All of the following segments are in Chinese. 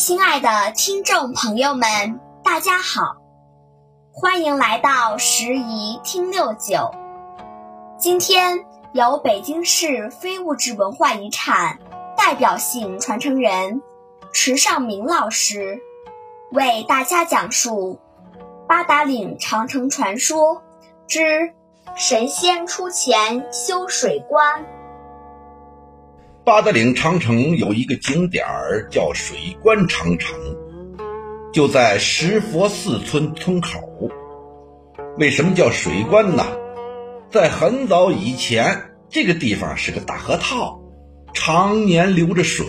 亲爱的听众朋友们，大家好，欢迎来到十宜听六九。今天由北京市非物质文化遗产代表性传承人池尚明老师为大家讲述八达岭长城传说之神仙出钱修水关。八达岭长城有一个景点儿叫水关长城，就在石佛寺村村口。为什么叫水关呢？在很早以前，这个地方是个大河套，常年流着水。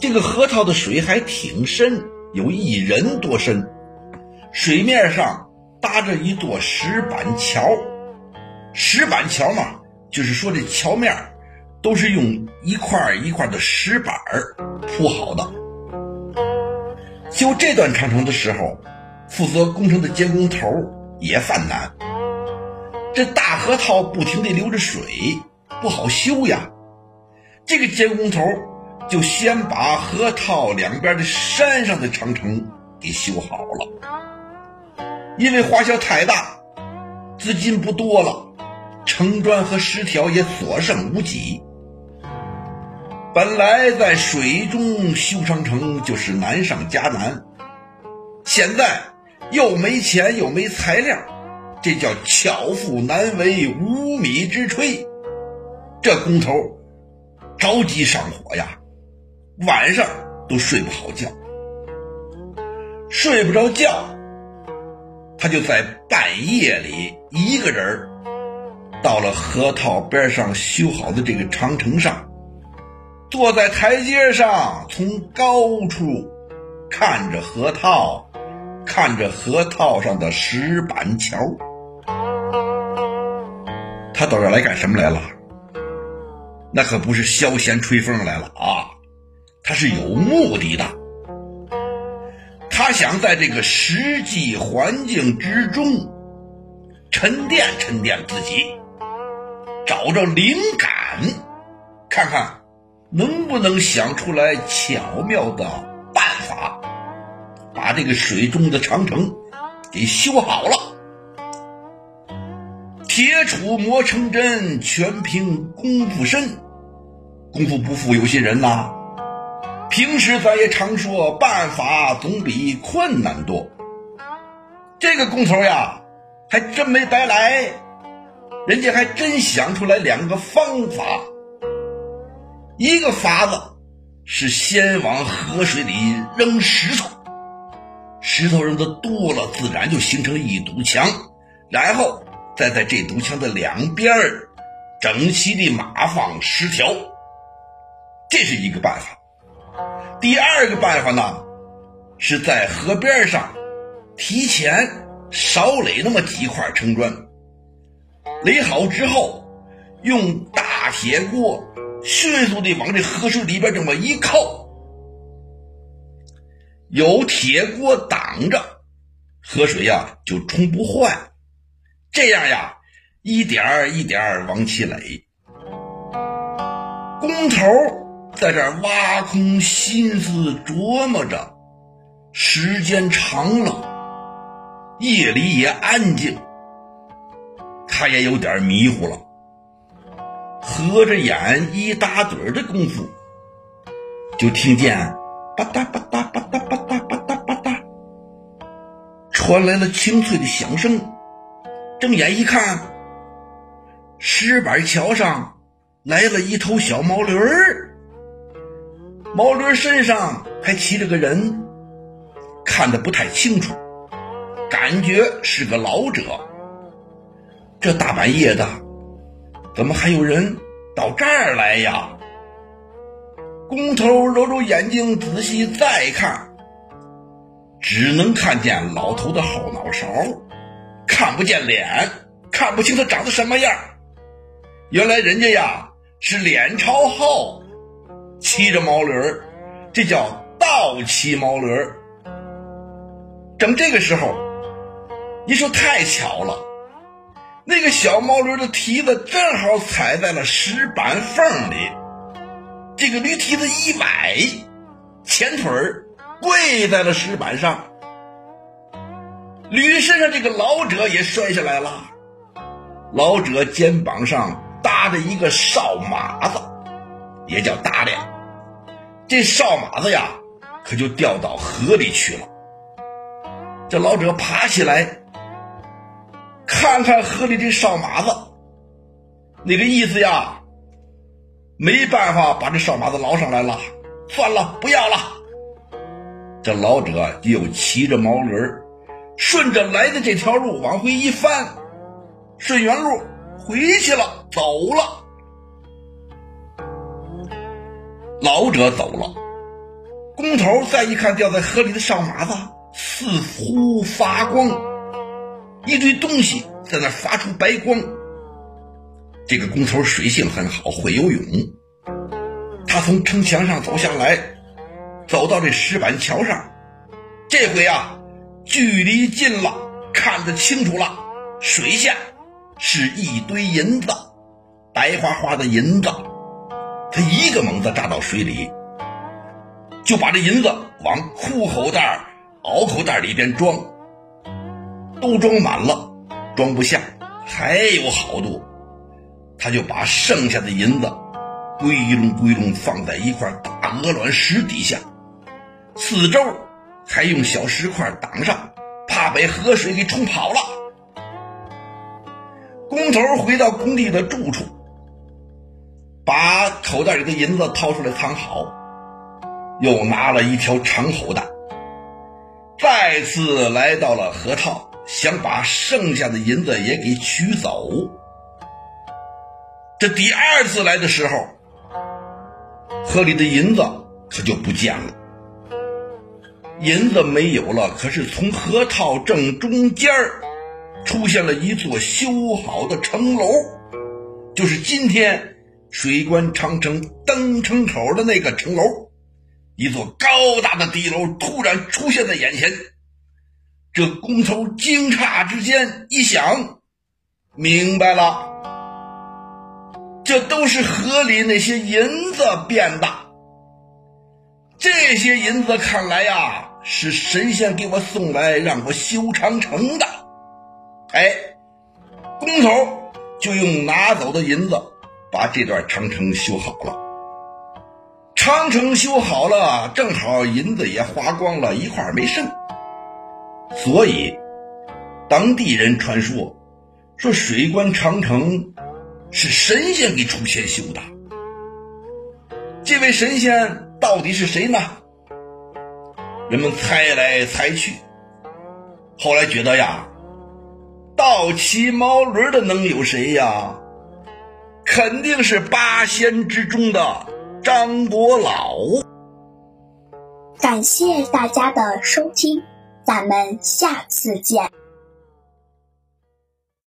这个河套的水还挺深，有一人多深。水面上搭着一座石板桥，石板桥嘛，就是说这桥面都是用一块一块的石板铺好的。修这段长城的时候，负责工程的监工头也犯难。这大河套不停地流着水，不好修呀。这个监工头就先把河套两边的山上的长城给修好了。因为花销太大，资金不多了，城砖和石条也所剩无几。本来在水中修长城就是难上加难，现在又没钱又没材料，这叫巧妇难为无米之炊。这工头着急上火呀，晚上都睡不好觉，睡不着觉，他就在半夜里一个人到了河套边上修好的这个长城上。坐在台阶上，从高处看着河套，看着河套上的石板桥。他到这来干什么来了？那可不是消闲吹风来了啊！他是有目的的。他想在这个实际环境之中沉淀沉淀自己，找着灵感，看看。能不能想出来巧妙的办法，把这个水中的长城给修好了？铁杵磨成针，全凭功夫深。功夫不负有心人呐。平时咱也常说，办法总比困难多。这个工头呀，还真没白来，人家还真想出来两个方法。一个法子是先往河水里扔石头，石头扔的多了，自然就形成一堵墙，然后再在这堵墙的两边整齐地码放石条，这是一个办法。第二个办法呢，是在河边上提前少垒那么几块城砖，垒好之后，用大铁锅。迅速地往这河水里边这么一靠，有铁锅挡着，河水呀就冲不坏。这样呀，一点一点往起垒。工头在这挖空心思琢磨着，时间长了，夜里也安静，他也有点迷糊了。合着眼一打盹的功夫，就听见吧嗒吧嗒吧嗒吧嗒吧嗒吧嗒，传来了清脆的响声。睁眼一看，石板桥上来了一头小毛驴儿，毛驴身上还骑着个人，看得不太清楚，感觉是个老者。这大半夜的。怎么还有人到这儿来呀？工头揉揉眼睛，仔细再看，只能看见老头的后脑勺，看不见脸，看不清他长得什么样。原来人家呀是脸朝后，骑着毛驴儿，这叫倒骑毛驴儿。正这个时候，你说太巧了。那个小毛驴的蹄子正好踩在了石板缝里，这个驴蹄子一崴，前腿跪在了石板上，驴身上这个老者也摔下来了。老者肩膀上搭着一个哨马子，也叫大梁。这哨马子呀，可就掉到河里去了。这老者爬起来，看看河里的哨马子，那个意思呀，没办法把这哨马子捞上来了，算了，不要了。这老者又骑着毛驴，顺着来的这条路往回一翻。顺原路回去了，走了。老者走了，工头再一看掉在河里的哨马子，似乎发光，一堆东西在那发出白光。这个工头水性很好，会游泳。他从城墙上走下来，走到这石板桥上，这回啊，距离近了，看得清楚了，水下。是一堆银子，白花花的银子。他一个猛子扎到水里，就把这银子往裤口袋、袄口袋里边装，都装满了，装不下，还有好多。他就把剩下的银子归拢归拢，放在一块大鹅卵石底下，四周还用小石块挡上，怕被河水给冲跑了。工头回到工地的住处，把口袋里的银子掏出来藏好，又拿了一条长口袋，再次来到了河套，想把剩下的银子也给取走。这第二次来的时候，河里的银子可就不见了，银子没有了，可是从河套正中间儿。出现了一座修好的城楼，就是今天水关长城登城口的那个城楼。一座高大的敌楼突然出现在眼前，这工头惊诧之间一想，明白了，这都是河里那些银子变的。这些银子看来呀，是神仙给我送来让我修长城的。哎，工头就用拿走的银子把这段长城修好了。长城修好了，正好银子也花光了，一块没剩。所以当地人传说说水关长城是神仙给出钱修的。这位神仙到底是谁呢？人们猜来猜去，后来觉得呀。倒骑毛驴的能有谁呀？肯定是八仙之中的张伯老。感谢大家的收听，咱们下次见。